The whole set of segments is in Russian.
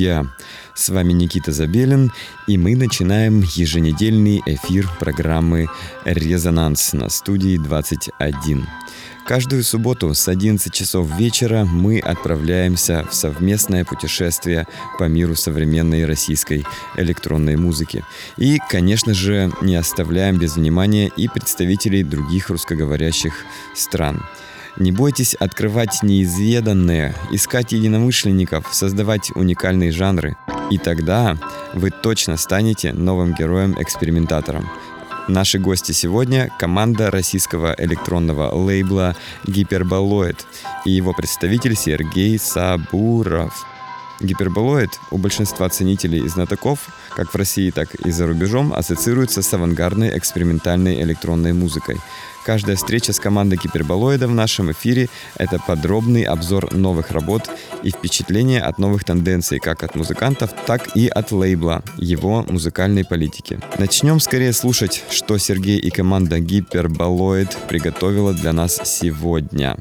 Друзья! С вами Никита Забелин, и мы начинаем еженедельный эфир программы «Резонанс» на студии 21. Каждую субботу с 11 часов вечера мы отправляемся в совместное путешествие по миру современной российской электронной музыки. И, конечно же, не оставляем без внимания и представителей других русскоговорящих стран – не бойтесь открывать неизведанное, искать единомышленников, создавать уникальные жанры. И тогда вы точно станете новым героем-экспериментатором. Наши гости сегодня – команда российского электронного лейбла «Гиперболоид» и его представитель Сергей Сабуров. Гиперболоид у большинства ценителей и знатоков, как в России, так и за рубежом, ассоциируется с авангардной экспериментальной электронной музыкой – Каждая встреча с командой Гиперболоида в нашем эфире — это подробный обзор новых работ и впечатления от новых тенденций как от музыкантов, так и от лейбла, его музыкальной политики. Начнем скорее слушать, что Сергей и команда Гиперболоид приготовила для нас сегодня.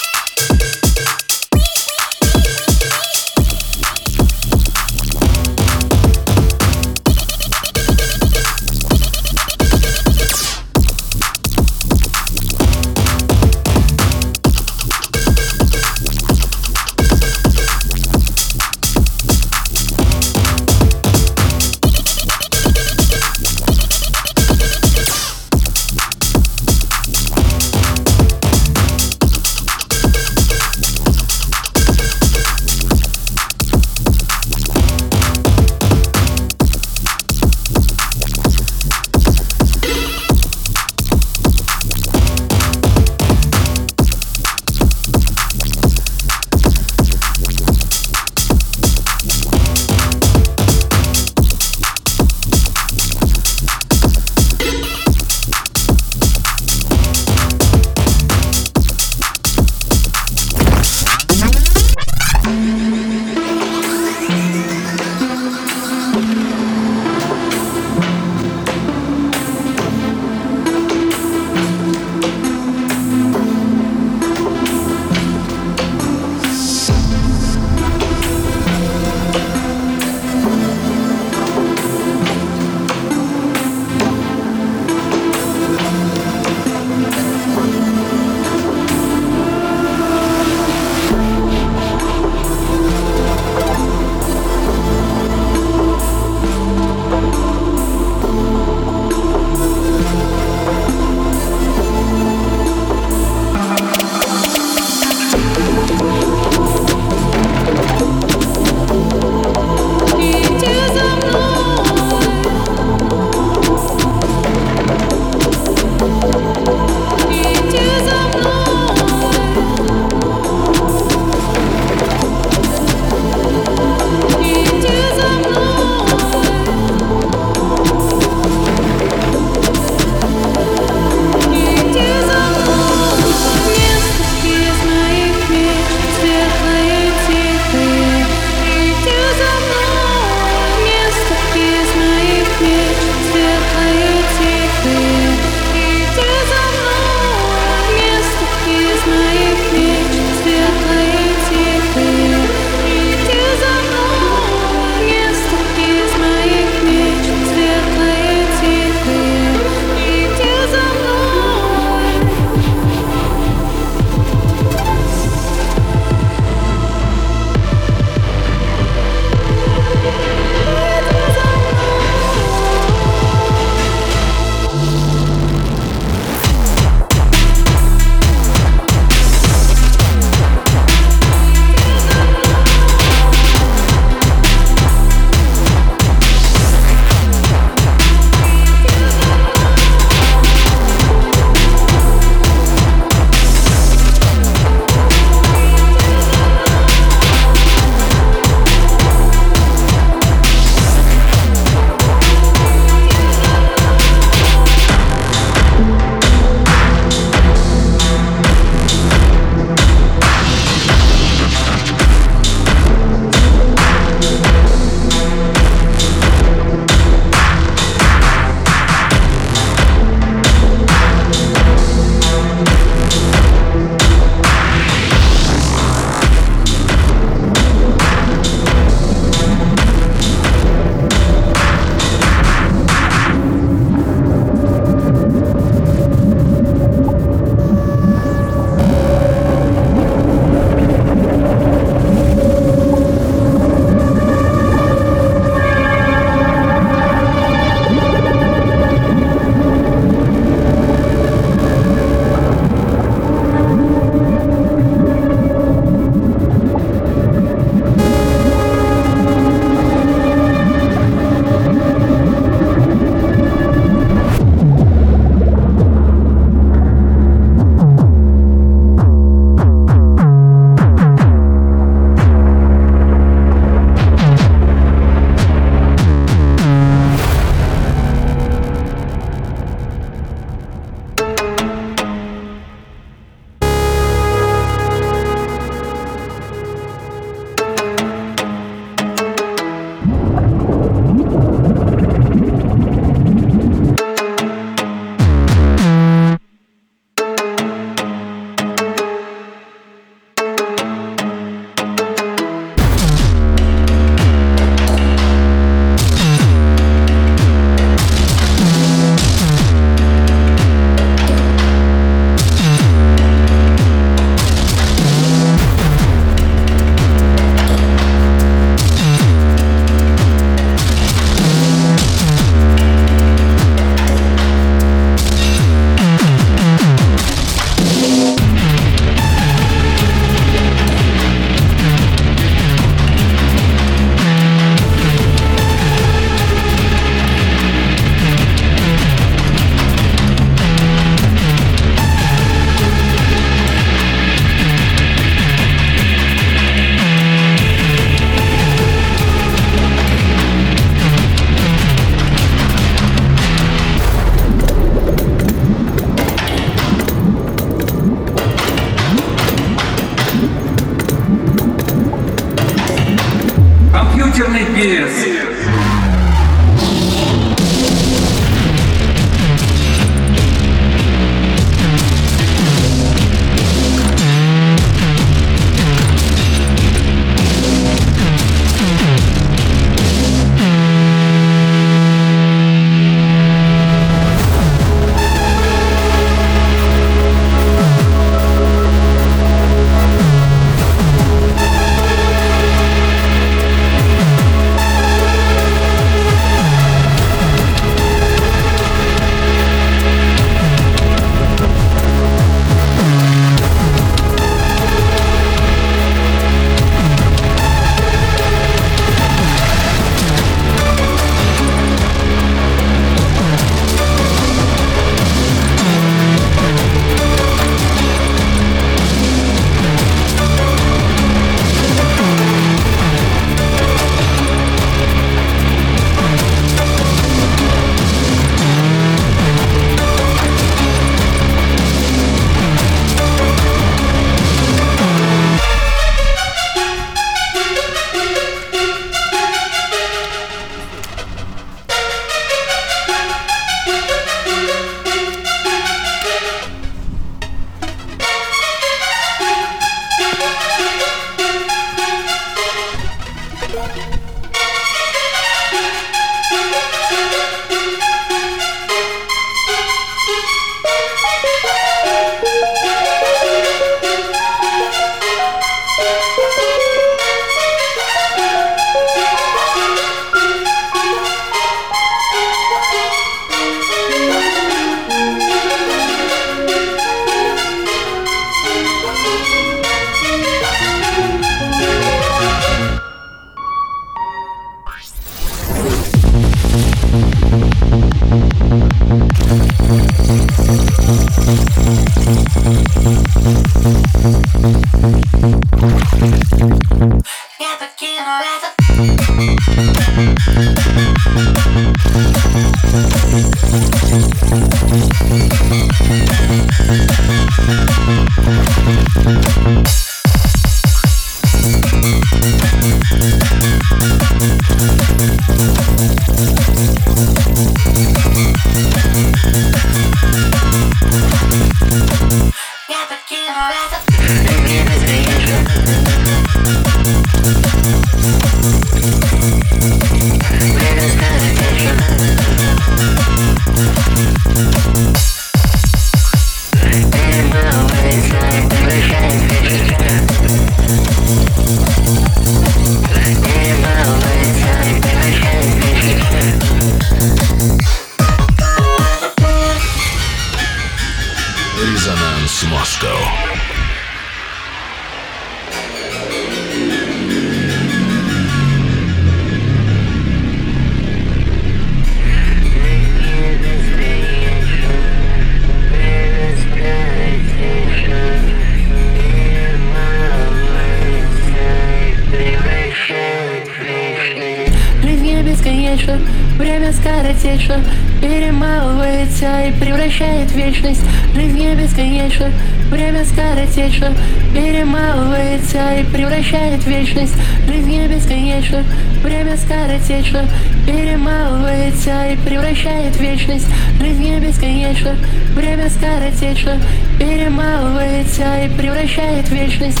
сердечно Перемалывается и превращает вечность. Жизнь не бесконечна, время скоротечно Перемалывается и превращает вечность. Жизнь не бесконечна, время скоротечно Перемалывается и превращает вечность. Жизнь не бесконечна, время скоротечно Перемалывается и превращает вечность.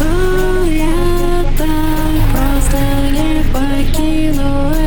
О, я так просто не покину.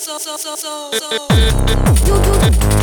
so so so so so. So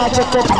Magical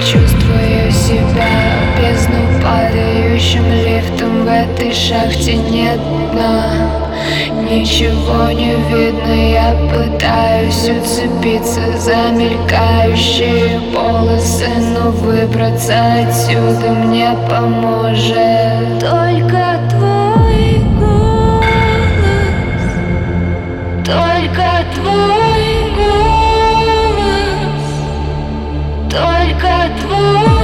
Чувствую себя бездну падающим лифтом. В этой шахте нет дна. Ничего не видно, я пытаюсь уцепиться за мелькающие полосы Но выбраться отсюда мне поможет Только твой голос. Только твой Только твой